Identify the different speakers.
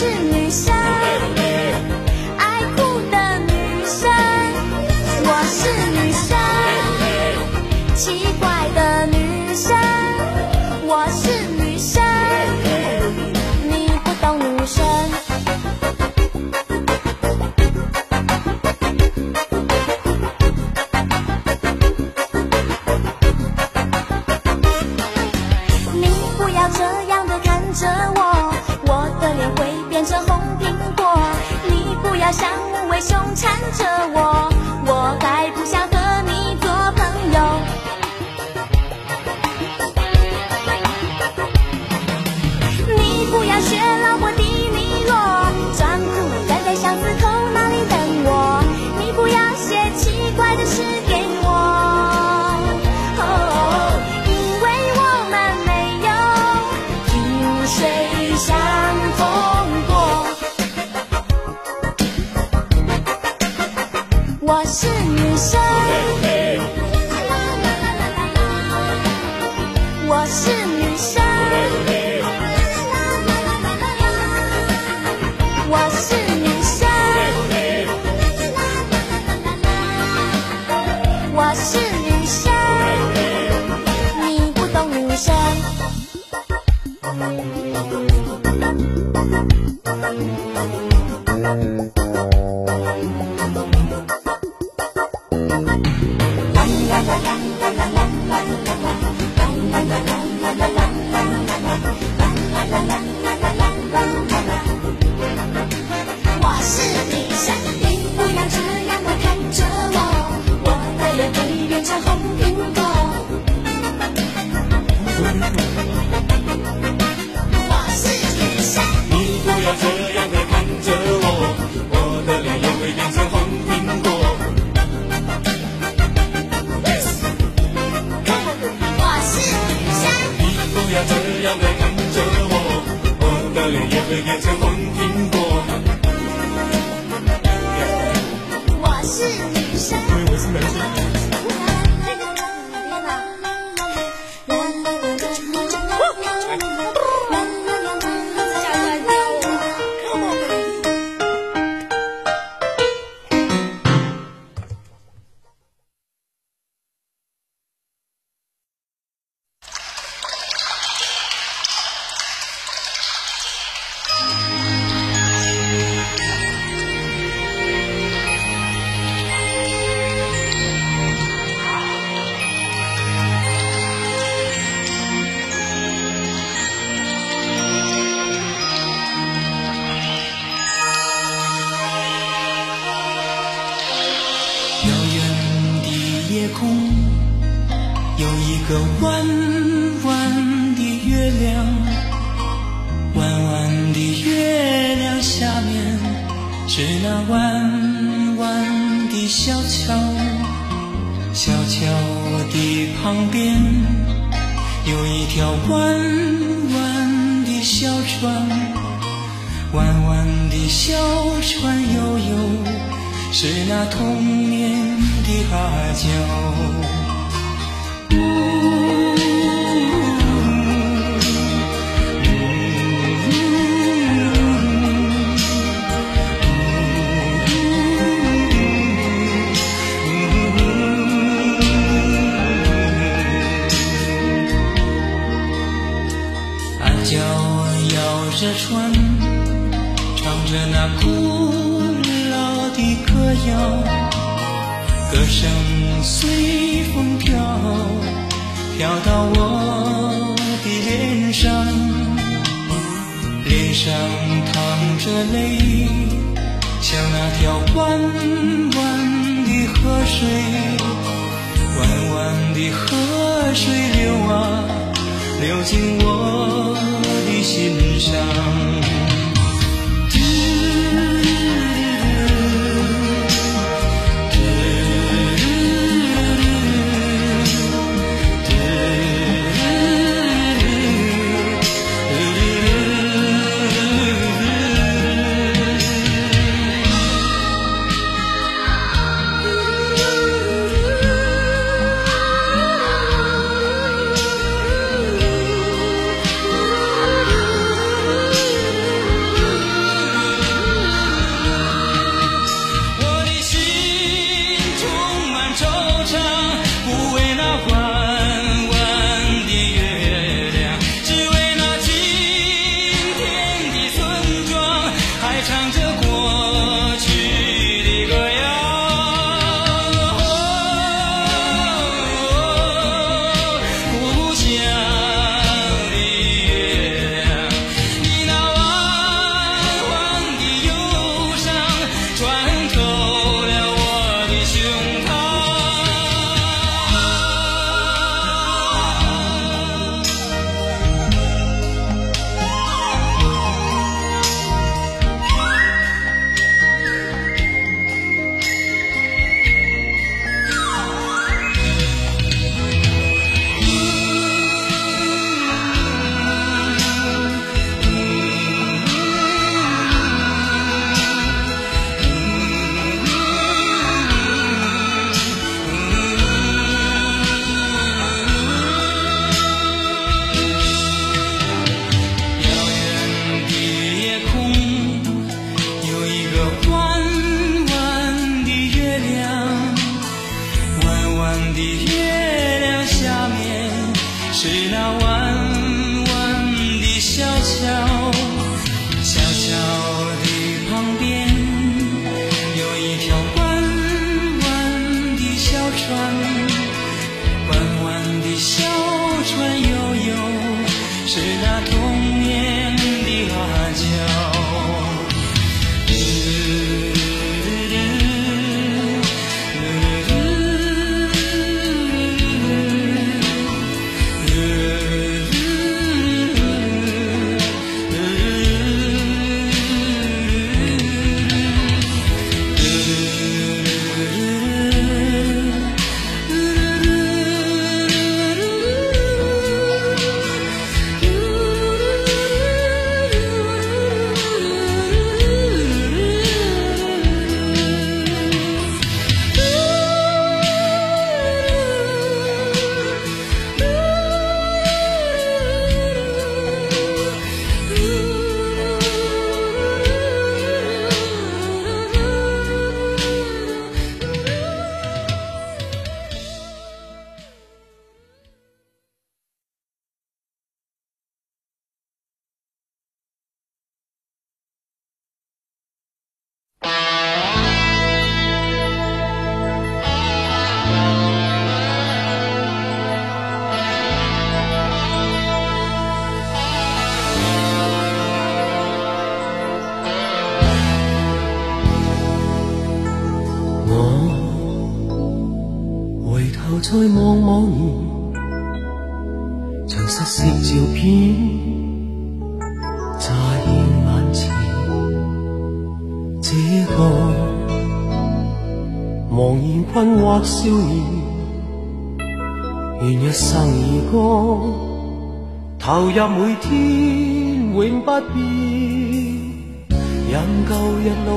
Speaker 1: 是女生，爱哭的女生。我是女生，变成红苹果。你不要像无尾熊缠着我，我还不想变成红苹果。我是女生，
Speaker 2: 你不要这样的看着我，我的脸也会变成红苹果。
Speaker 1: 我是
Speaker 3: 空有一个弯弯的月亮，弯弯的月亮下面是那弯弯的小桥，小桥的旁边有一条弯弯的小船，弯弯的小船悠悠。是那童年的阿娇。阿娇摇着船，唱着那古老的歌谣，歌声随风飘，飘到我的脸上，脸上淌着泪，像那条弯弯的河水，弯弯的河水流啊，流进我的心上。
Speaker 4: 再望往年，像失色照片乍现眼前。这个茫然困惑少年，愿一生如歌投入每天，永不变，任旧日路。